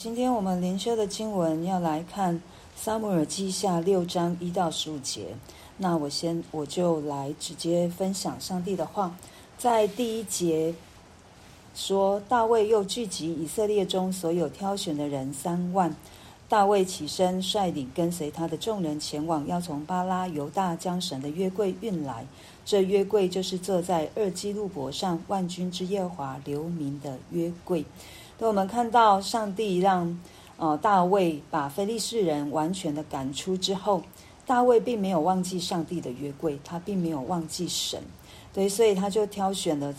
今天我们灵修的经文要来看《撒母耳记下》六章一到十五节。那我先我就来直接分享上帝的话，在第一节说，大卫又聚集以色列中所有挑选的人三万。大卫起身率领跟随他的众人前往，要从巴拉犹大将神的约柜运来。这约柜就是坐在二基路伯上万军之耶和华留名的约柜。所以我们看到上帝让呃大卫把非利士人完全的赶出之后，大卫并没有忘记上帝的约柜，他并没有忘记神，对，所以他就挑选了，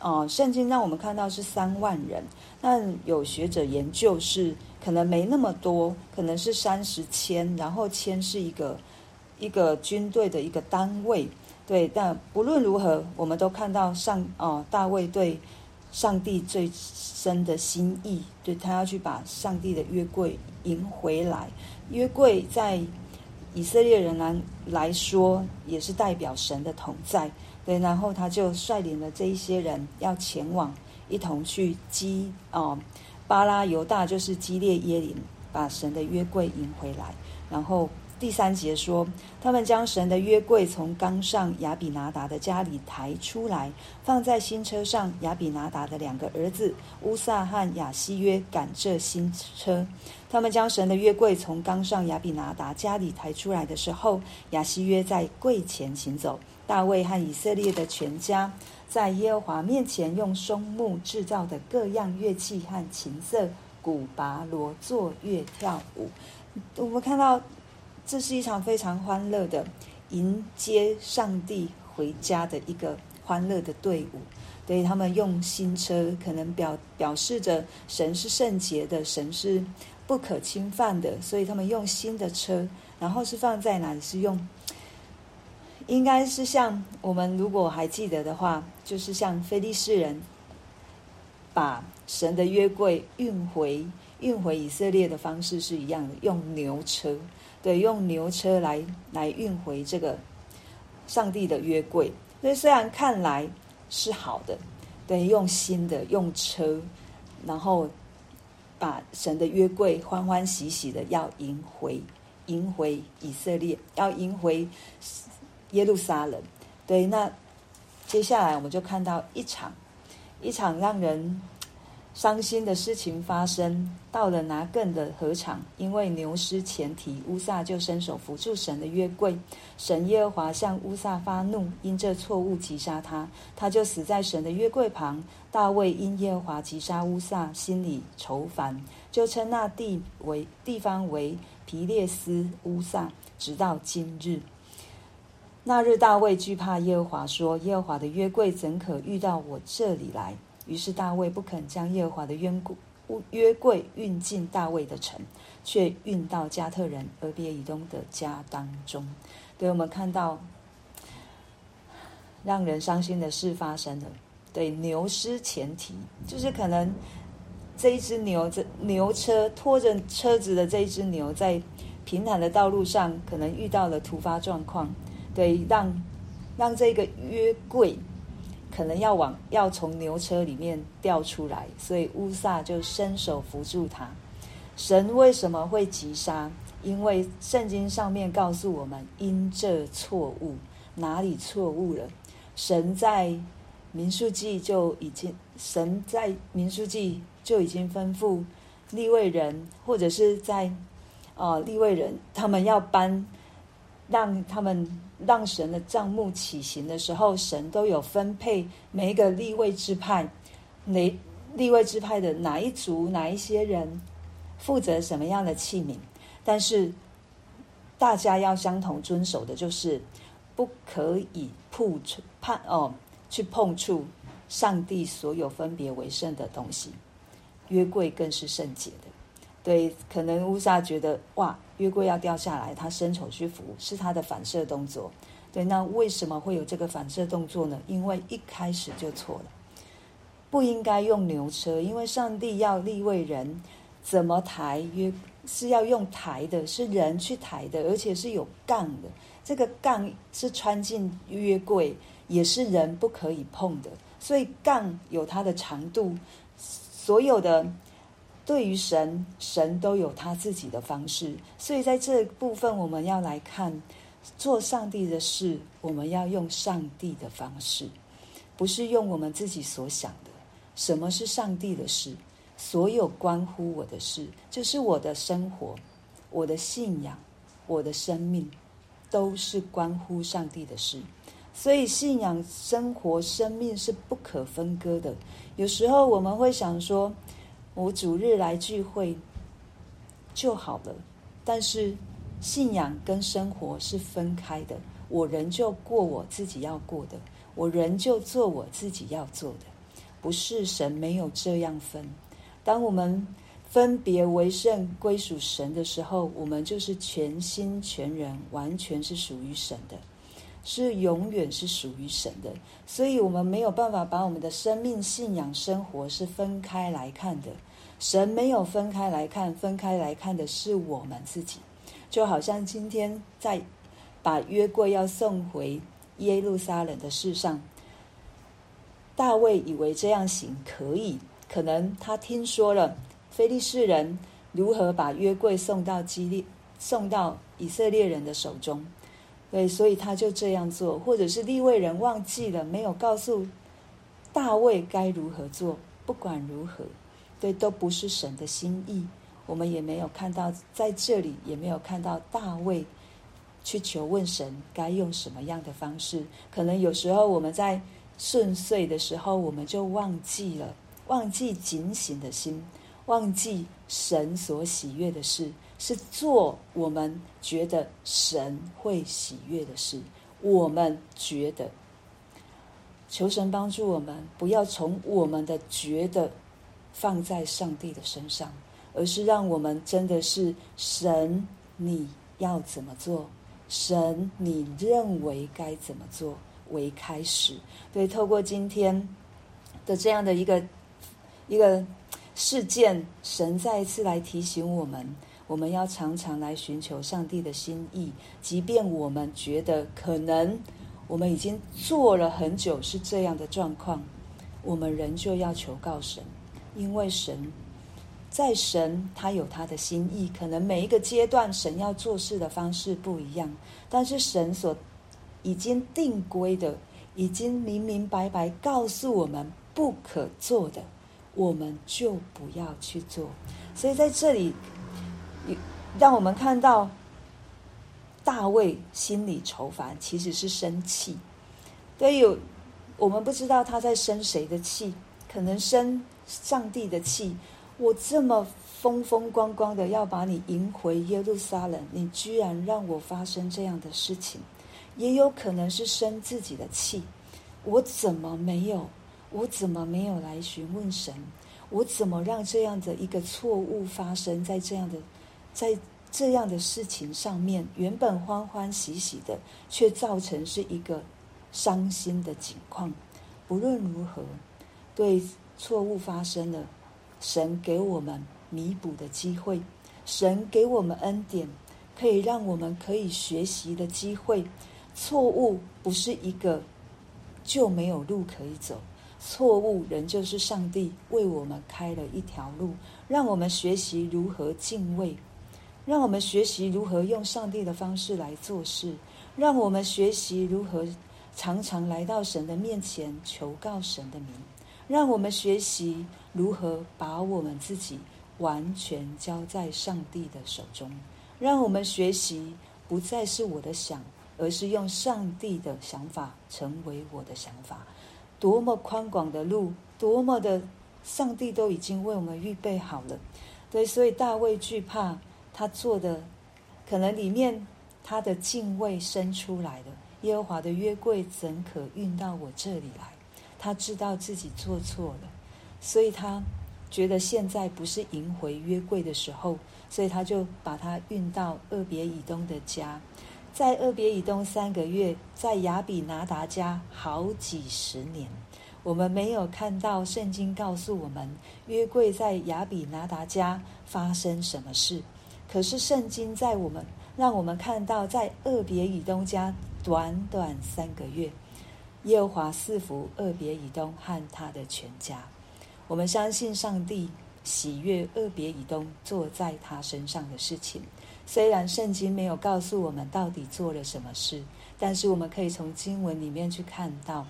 呃，圣经让我们看到是三万人，但有学者研究是可能没那么多，可能是三十千，然后千是一个一个军队的一个单位，对，但不论如何，我们都看到上哦、呃，大卫对。上帝最深的心意，对，他要去把上帝的约柜迎回来。约柜在以色列人来来说，也是代表神的同在。对，然后他就率领了这一些人要前往，一同去击哦，巴拉犹大就是基列耶林，把神的约柜迎回来，然后。第三节说，他们将神的约柜从冈上亚比拿达的家里抬出来，放在新车上。亚比拿达的两个儿子乌萨和亚希约赶这新车。他们将神的约柜从冈上亚比拿达家里抬出来的时候，亚希约在柜前行走。大卫和以色列的全家在耶和华面前用松木制造的各样乐器和琴瑟、鼓、拔、锣作乐跳舞。我们看到。这是一场非常欢乐的迎接上帝回家的一个欢乐的队伍。对，他们用新车，可能表表示着神是圣洁的，神是不可侵犯的，所以他们用新的车。然后是放在哪里？是用，应该是像我们如果还记得的话，就是像非利士人把神的约柜运回运回以色列的方式是一样的，用牛车。对，用牛车来来运回这个上帝的约柜，所以虽然看来是好的，对，用新的用车，然后把神的约柜欢欢喜喜的要迎回，迎回以色列，要迎回耶路撒冷。对，那接下来我们就看到一场一场让人。伤心的事情发生，到了拿更的禾场，因为牛失前蹄，乌撒就伸手扶住神的约柜。神耶和华向乌撒发怒，因这错误击杀他，他就死在神的约柜旁。大卫因耶和华击杀乌撒，心里愁烦，就称那地为地方为皮列斯乌撒，直到今日。那日大卫惧怕耶和华，说：耶和华的约柜怎可遇到我这里来？于是大卫不肯将耶和华的约柜约柜运进大卫的城，却运到加特人俄别以东的家当中。对，我们看到让人伤心的事发生了。对，牛失前蹄，就是可能这一只牛，这牛车拖着车子的这一只牛，在平坦的道路上，可能遇到了突发状况。对，让让这个约柜。可能要往要从牛车里面掉出来，所以乌撒就伸手扶住他。神为什么会击杀？因为圣经上面告诉我们，因这错误，哪里错误了？神在民数记就已经，神在民数记就已经吩咐利未人，或者是在呃利未人，他们要搬。让他们让神的帐幕起行的时候，神都有分配每一个立位支派，哪立位支派的哪一族哪一些人负责什么样的器皿，但是大家要相同遵守的就是不可以碰触判哦去碰触上帝所有分别为圣的东西，约柜更是圣洁的。对，可能乌萨觉得哇，约柜要掉下来，他伸手去扶，是他的反射动作。对，那为什么会有这个反射动作呢？因为一开始就错了，不应该用牛车，因为上帝要立位人怎么抬约是要用抬的，是人去抬的，而且是有杠的。这个杠是穿进约柜，也是人不可以碰的，所以杠有它的长度，所有的。对于神，神都有他自己的方式，所以在这部分我们要来看，做上帝的事，我们要用上帝的方式，不是用我们自己所想的。什么是上帝的事？所有关乎我的事，就是我的生活、我的信仰、我的生命，都是关乎上帝的事。所以，信仰、生活、生命是不可分割的。有时候我们会想说，我主日来聚会就好了，但是信仰跟生活是分开的。我仍旧过我自己要过的，我仍旧做我自己要做的，不是神没有这样分。当我们分别为圣归属神的时候，我们就是全心全人，完全是属于神的，是永远是属于神的。所以，我们没有办法把我们的生命、信仰、生活是分开来看的。神没有分开来看，分开来看的是我们自己。就好像今天在把约柜要送回耶路撒冷的事上，大卫以为这样行可以。可能他听说了非利士人如何把约柜送到基利，送到以色列人的手中，对，所以他就这样做，或者是立位人忘记了，没有告诉大卫该如何做。不管如何，对，都不是神的心意。我们也没有看到在这里，也没有看到大卫去求问神该用什么样的方式。可能有时候我们在顺遂的时候，我们就忘记了。忘记警醒的心，忘记神所喜悦的事，是做我们觉得神会喜悦的事。我们觉得，求神帮助我们，不要从我们的觉得放在上帝的身上，而是让我们真的是神，你要怎么做？神，你认为该怎么做为开始？对，透过今天的这样的一个。一个事件，神再一次来提醒我们，我们要常常来寻求上帝的心意，即便我们觉得可能我们已经做了很久是这样的状况，我们仍旧要求告神，因为神在神他有他的心意，可能每一个阶段神要做事的方式不一样，但是神所已经定规的，已经明明白白告诉我们不可做的。我们就不要去做，所以在这里，让我们看到大卫心里愁烦，其实是生气。对，有我们不知道他在生谁的气，可能生上帝的气。我这么风风光光的要把你迎回耶路撒冷，你居然让我发生这样的事情，也有可能是生自己的气。我怎么没有？我怎么没有来询问神？我怎么让这样的一个错误发生在这样的，在这样的事情上面？原本欢欢喜喜的，却造成是一个伤心的情况。不论如何，对错误发生了，神给我们弥补的机会，神给我们恩典，可以让我们可以学习的机会。错误不是一个就没有路可以走。错误仍旧是上帝为我们开了一条路，让我们学习如何敬畏，让我们学习如何用上帝的方式来做事，让我们学习如何常常来到神的面前求告神的名，让我们学习如何把我们自己完全交在上帝的手中，让我们学习不再是我的想，而是用上帝的想法成为我的想法。多么宽广的路，多么的上帝都已经为我们预备好了。对，所以大卫惧怕他做的，可能里面他的敬畏生出来了。耶和华的约柜怎可运到我这里来？他知道自己做错了，所以他觉得现在不是迎回约柜的时候，所以他就把它运到俄别以东的家。在厄别以东三个月，在亚比拿达家好几十年，我们没有看到圣经告诉我们约柜在亚比拿达家发生什么事。可是圣经在我们让我们看到，在厄别以东家短短三个月，耶和华赐福厄别以东和他的全家。我们相信上帝喜悦厄别以东做在他身上的事情。虽然圣经没有告诉我们到底做了什么事，但是我们可以从经文里面去看到，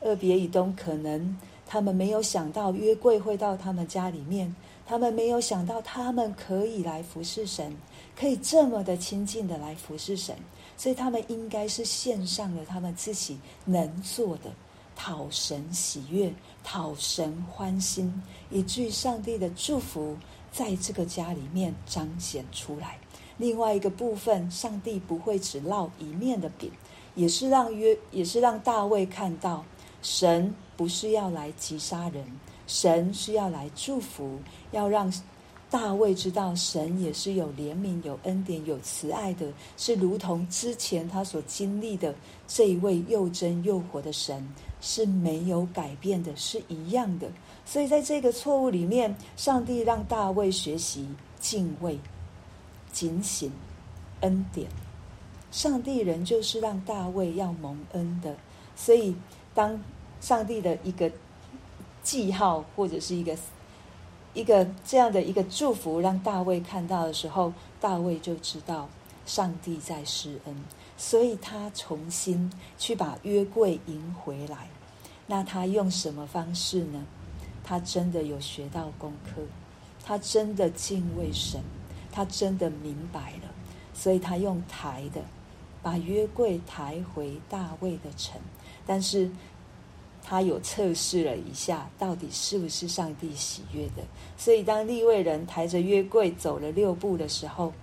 二别以东可能他们没有想到约柜会到他们家里面，他们没有想到他们可以来服侍神，可以这么的亲近的来服侍神，所以他们应该是献上了他们自己能做的。讨神喜悦，讨神欢心，以至于上帝的祝福在这个家里面彰显出来。另外一个部分，上帝不会只烙一面的饼，也是让约，也是让大卫看到，神不是要来击杀人，神是要来祝福，要让。大卫知道神也是有怜悯、有恩典、有慈爱的，是如同之前他所经历的这一位又真又活的神是没有改变的，是一样的。所以在这个错误里面，上帝让大卫学习敬畏、警醒、恩典。上帝人就是让大卫要蒙恩的，所以当上帝的一个记号或者是一个。一个这样的一个祝福，让大卫看到的时候，大卫就知道上帝在施恩，所以他重新去把约柜迎回来。那他用什么方式呢？他真的有学到功课，他真的敬畏神，他真的明白了，所以他用抬的把约柜抬回大卫的城，但是。他有测试了一下，到底是不是上帝喜悦的。所以，当利未人抬着约柜走了六步的时候，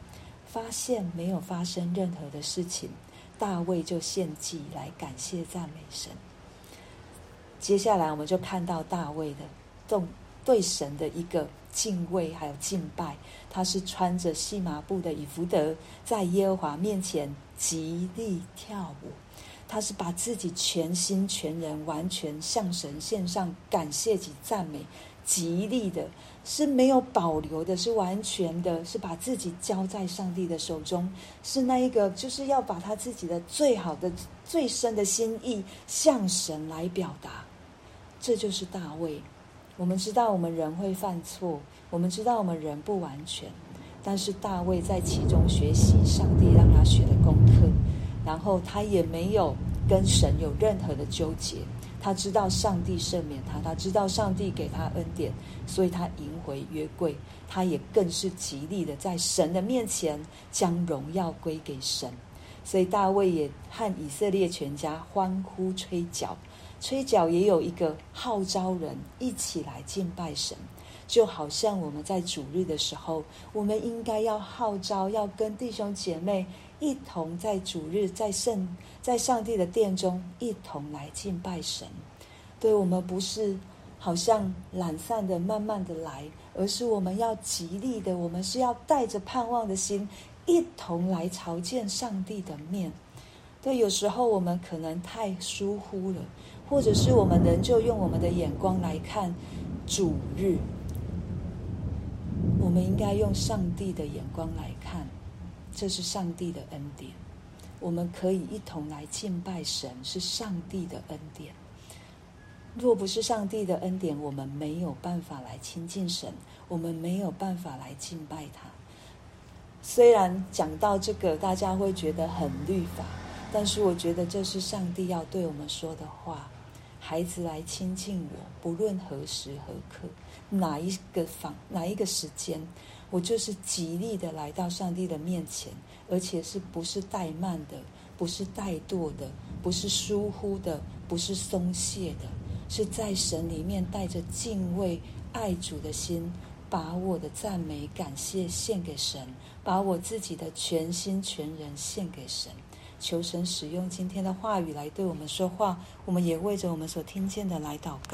发现没有发生任何的事情，大卫就献祭来感谢赞美神。接下来，我们就看到大卫的动对神的一个敬畏，还有敬拜。他是穿着细麻布的以弗得，在耶和华面前极力跳舞。他是把自己全心全人完全向神献上感谢及赞美，极力的，是没有保留的，是完全的，是把自己交在上帝的手中，是那一个，就是要把他自己的最好的、最深的心意向神来表达。这就是大卫。我们知道我们人会犯错，我们知道我们人不完全，但是大卫在其中学习上帝让他学的功课。然后他也没有跟神有任何的纠结，他知道上帝赦免他，他知道上帝给他恩典，所以他迎回约柜，他也更是极力的在神的面前将荣耀归给神。所以大卫也和以色列全家欢呼吹角，吹角也有一个号召人一起来敬拜神，就好像我们在主日的时候，我们应该要号召，要跟弟兄姐妹。一同在主日，在圣，在上帝的殿中，一同来敬拜神。对，我们不是好像懒散的、慢慢的来，而是我们要极力的，我们是要带着盼望的心，一同来朝见上帝的面。对，有时候我们可能太疏忽了，或者是我们仍旧用我们的眼光来看主日，我们应该用上帝的眼光来看。这是上帝的恩典，我们可以一同来敬拜神，是上帝的恩典。若不是上帝的恩典，我们没有办法来亲近神，我们没有办法来敬拜他。虽然讲到这个，大家会觉得很律法，但是我觉得这是上帝要对我们说的话。孩子来亲近我，不论何时何刻，哪一个方，哪一个时间。我就是极力的来到上帝的面前，而且是不是怠慢的，不是怠惰的，不是疏忽的，不是松懈的，是在神里面带着敬畏、爱主的心，把我的赞美、感谢献给神，把我自己的全心全人献给神。求神使用今天的话语来对我们说话，我们也为着我们所听见的来祷告。